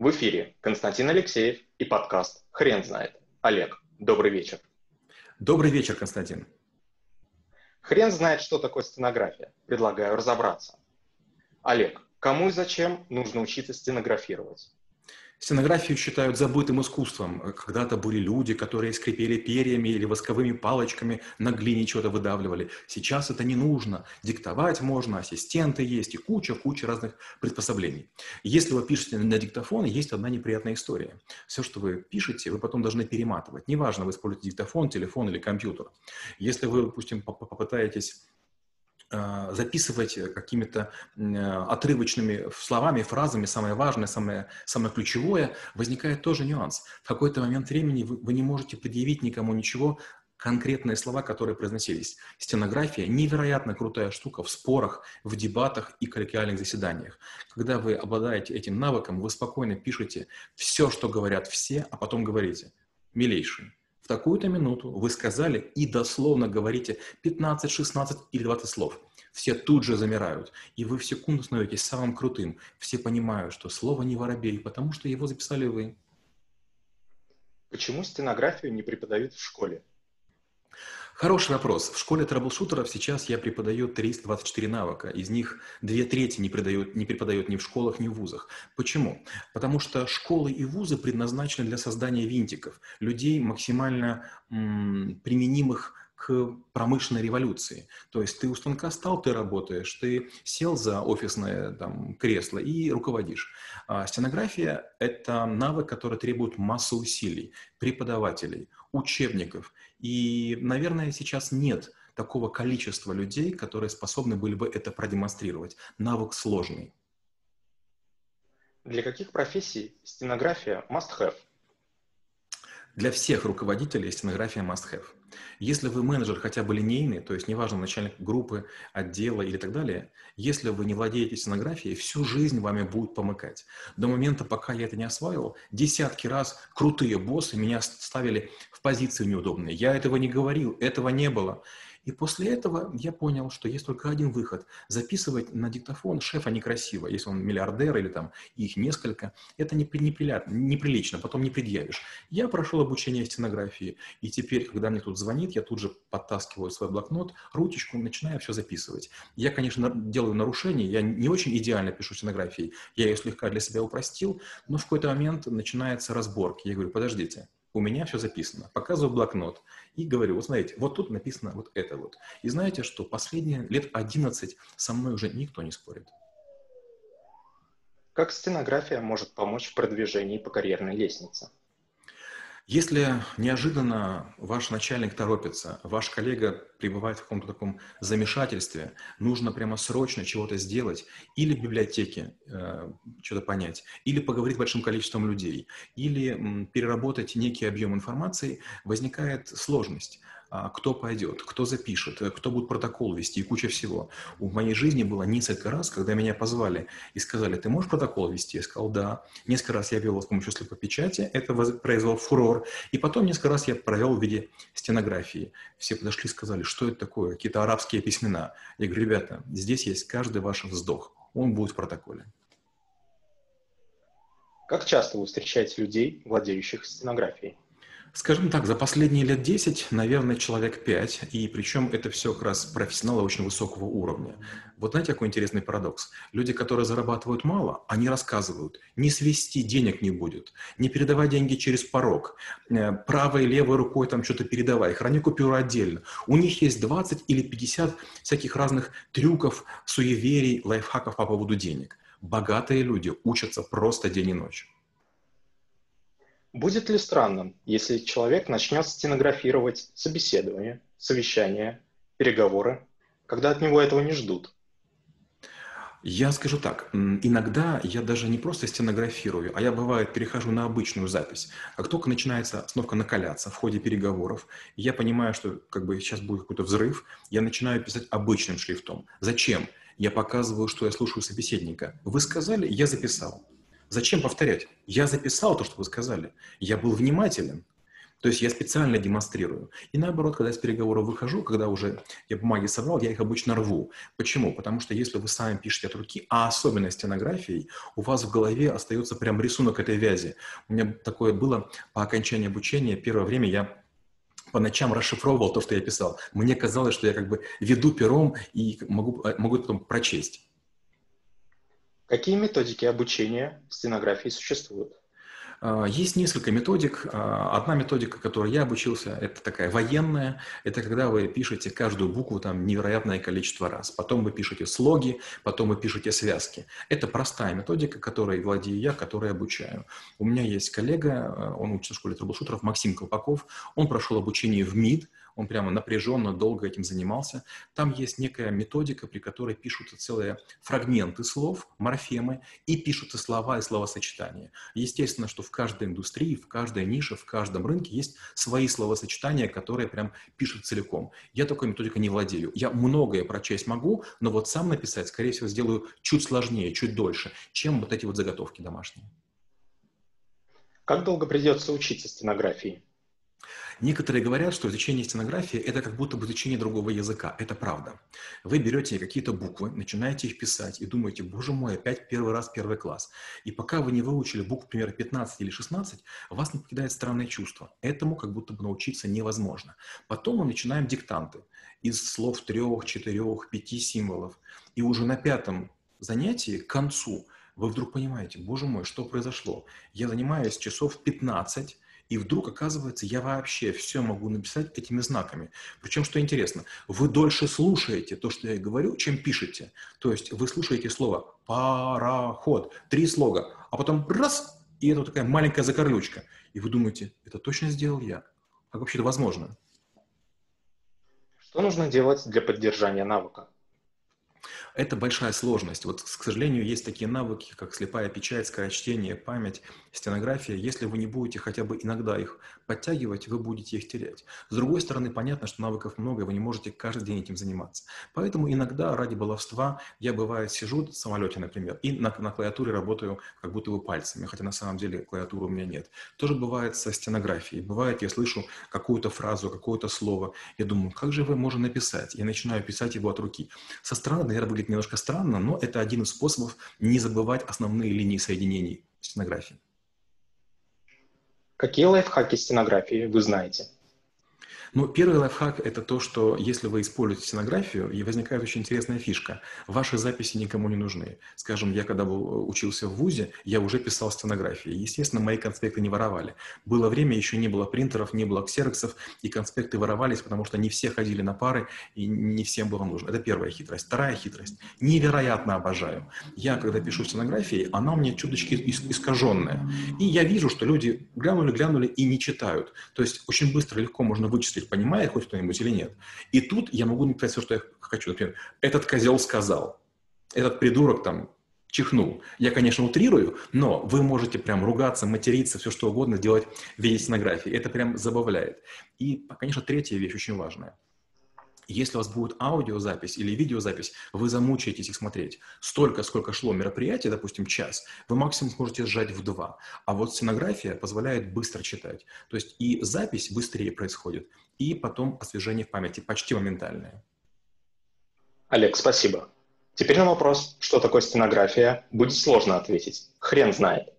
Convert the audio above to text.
В эфире Константин Алексеев и подкаст «Хрен знает». Олег, добрый вечер. Добрый вечер, Константин. Хрен знает, что такое стенография. Предлагаю разобраться. Олег, кому и зачем нужно учиться стенографировать? Стенографию считают забытым искусством. Когда-то были люди, которые скрипели перьями или восковыми палочками на глине что-то выдавливали. Сейчас это не нужно. Диктовать можно, ассистенты есть и куча-куча разных приспособлений. Если вы пишете на диктофон, есть одна неприятная история. Все, что вы пишете, вы потом должны перематывать. Неважно, вы используете диктофон, телефон или компьютер. Если вы, допустим, попытаетесь записывать какими-то отрывочными словами, фразами, самое важное, самое, самое ключевое, возникает тоже нюанс. В какой-то момент времени вы, вы не можете предъявить никому ничего, конкретные слова, которые произносились. Стенография – невероятно крутая штука в спорах, в дебатах и коллегиальных заседаниях. Когда вы обладаете этим навыком, вы спокойно пишете все, что говорят все, а потом говорите «милейший, такую-то минуту вы сказали и дословно говорите 15, 16 или 20 слов. Все тут же замирают, и вы в секунду становитесь самым крутым. Все понимают, что слово не воробей, потому что его записали вы. Почему стенографию не преподают в школе? Хороший вопрос. В школе трэблшутеров сейчас я преподаю 324 навыка. Из них две трети не, преподают, не преподают ни в школах, ни в вузах. Почему? Потому что школы и вузы предназначены для создания винтиков, людей максимально м, применимых к промышленной революции. То есть ты у станка стал, ты работаешь, ты сел за офисное там, кресло и руководишь. А стенография – это навык, который требует массу усилий, преподавателей, учебников. И, наверное, сейчас нет такого количества людей, которые способны были бы это продемонстрировать. Навык сложный. Для каких профессий стенография must-have? Для всех руководителей стенография must-have. Если вы менеджер хотя бы линейный, то есть неважно, начальник группы, отдела или так далее, если вы не владеете стенографией, всю жизнь вами будет помыкать. До момента, пока я это не осваивал, десятки раз крутые боссы меня ставили в позиции неудобные. Я этого не говорил, этого не было. И после этого я понял, что есть только один выход. Записывать на диктофон шефа некрасиво. Если он миллиардер или там их несколько, это неприлично, потом не предъявишь. Я прошел обучение стенографии, и теперь, когда мне тут звонит, я тут же подтаскиваю свой блокнот, ручечку, начинаю все записывать. Я, конечно, делаю нарушения, я не очень идеально пишу стенографии, я ее слегка для себя упростил, но в какой-то момент начинается разборки. Я говорю, подождите, у меня все записано. Показываю блокнот и говорю, вот смотрите, вот тут написано вот это вот. И знаете, что последние лет 11 со мной уже никто не спорит. Как стенография может помочь в продвижении по карьерной лестнице? Если неожиданно ваш начальник торопится, ваш коллега пребывает в каком-то таком замешательстве, нужно прямо срочно чего-то сделать, или в библиотеке э, что-то понять, или поговорить с большим количеством людей, или м, переработать некий объем информации, возникает сложность. А, кто пойдет, кто запишет, э, кто будет протокол вести и куча всего. В моей жизни было несколько раз, когда меня позвали и сказали, ты можешь протокол вести? Я сказал, да. Несколько раз я вел с помощью слепопечати, это произвел фурор. И потом несколько раз я провел в виде стенографии. Все подошли и сказали, что это такое, какие-то арабские письмена. Я говорю, ребята, здесь есть каждый ваш вздох, он будет в протоколе. Как часто вы встречаете людей, владеющих стенографией? Скажем так, за последние лет 10, наверное, человек 5, и причем это все как раз профессионалы очень высокого уровня. Вот знаете, какой интересный парадокс? Люди, которые зарабатывают мало, они рассказывают, не свести денег не будет, не передавай деньги через порог, э, правой и левой рукой там что-то передавай, храни купюру отдельно. У них есть 20 или 50 всяких разных трюков, суеверий, лайфхаков по поводу денег. Богатые люди учатся просто день и ночь. Будет ли странным, если человек начнет стенографировать собеседование, совещания, переговоры, когда от него этого не ждут? Я скажу так, иногда я даже не просто стенографирую, а я, бывает, перехожу на обычную запись. Как только начинается остановка накаляться в ходе переговоров, я понимаю, что как бы сейчас будет какой-то взрыв, я начинаю писать обычным шрифтом. Зачем? Я показываю, что я слушаю собеседника. Вы сказали, я записал. Зачем повторять? Я записал то, что вы сказали. Я был внимателен. То есть я специально демонстрирую. И наоборот, когда я с переговоров выхожу, когда уже я бумаги собрал, я их обычно рву. Почему? Потому что если вы сами пишете от руки, а особенно стенографией, у вас в голове остается прям рисунок этой вязи. У меня такое было по окончании обучения. Первое время я по ночам расшифровывал то, что я писал. Мне казалось, что я как бы веду пером и могу, могу потом прочесть. Какие методики обучения стенографии существуют? А, есть несколько методик. А, одна методика, которой я обучился, это такая военная. Это когда вы пишете каждую букву там невероятное количество раз. Потом вы пишете слоги, потом вы пишете связки. Это простая методика, которой владею я, которой обучаю. У меня есть коллега, а, он учится в школе трэблшутеров, Максим Колпаков. Он прошел обучение в МИД, он прямо напряженно, долго этим занимался. Там есть некая методика, при которой пишутся целые фрагменты слов, морфемы, и пишутся слова и словосочетания. Естественно, что в каждой индустрии, в каждой нише, в каждом рынке есть свои словосочетания, которые прям пишут целиком. Я такой методикой не владею. Я многое прочесть могу, но вот сам написать, скорее всего, сделаю чуть сложнее, чуть дольше, чем вот эти вот заготовки домашние. Как долго придется учиться стенографии? Некоторые говорят, что изучение стенографии – это как будто бы изучение другого языка. Это правда. Вы берете какие-то буквы, начинаете их писать и думаете, боже мой, опять первый раз первый класс. И пока вы не выучили букву, например, 15 или 16, вас не покидает странное чувство. Этому как будто бы научиться невозможно. Потом мы начинаем диктанты из слов трех, четырех, пяти символов. И уже на пятом занятии, к концу, вы вдруг понимаете, боже мой, что произошло? Я занимаюсь часов 15, и вдруг, оказывается, я вообще все могу написать этими знаками. Причем, что интересно, вы дольше слушаете то, что я говорю, чем пишете. То есть вы слушаете слово «пароход», три слога, а потом раз, и это вот такая маленькая закорлючка. И вы думаете, это точно сделал я? Как вообще это возможно? Что нужно делать для поддержания навыка? Это большая сложность. Вот, к сожалению, есть такие навыки, как слепая печать, скорочтение, память, стенография. Если вы не будете хотя бы иногда их подтягивать, вы будете их терять. С другой стороны, понятно, что навыков много, и вы не можете каждый день этим заниматься. Поэтому иногда ради баловства я, бывает, сижу в самолете, например, и на, на клавиатуре работаю как будто бы пальцами, хотя на самом деле клавиатуры у меня нет. Тоже бывает со стенографией. Бывает, я слышу какую-то фразу, какое-то слово, я думаю, как же его можно написать? Я начинаю писать его от руки. Со стороны, наверное, выглядит немножко странно, но это один из способов не забывать основные линии соединений стенографии. Какие лайфхаки стенографии вы знаете? Ну, первый лайфхак – это то, что если вы используете стенографию, и возникает очень интересная фишка. Ваши записи никому не нужны. Скажем, я когда был, учился в ВУЗе, я уже писал стенографии. Естественно, мои конспекты не воровали. Было время, еще не было принтеров, не было ксероксов, и конспекты воровались, потому что не все ходили на пары, и не всем было нужно. Это первая хитрость. Вторая хитрость. Невероятно обожаю. Я, когда пишу стенографии, она у меня чуточки искаженная. И я вижу, что люди глянули, глянули и не читают. То есть очень быстро, легко можно вычислить мысль, понимает хоть кто-нибудь или нет. И тут я могу написать все, что я хочу. Например, этот козел сказал, этот придурок там чихнул. Я, конечно, утрирую, но вы можете прям ругаться, материться, все что угодно делать в виде стенографии. Это прям забавляет. И, конечно, третья вещь очень важная – если у вас будет аудиозапись или видеозапись, вы замучаетесь их смотреть. Столько, сколько шло мероприятие, допустим, час, вы максимум сможете сжать в два. А вот сценография позволяет быстро читать. То есть и запись быстрее происходит, и потом освежение в памяти почти моментальное. Олег, спасибо. Теперь на вопрос, что такое стенография, будет сложно ответить. Хрен знает.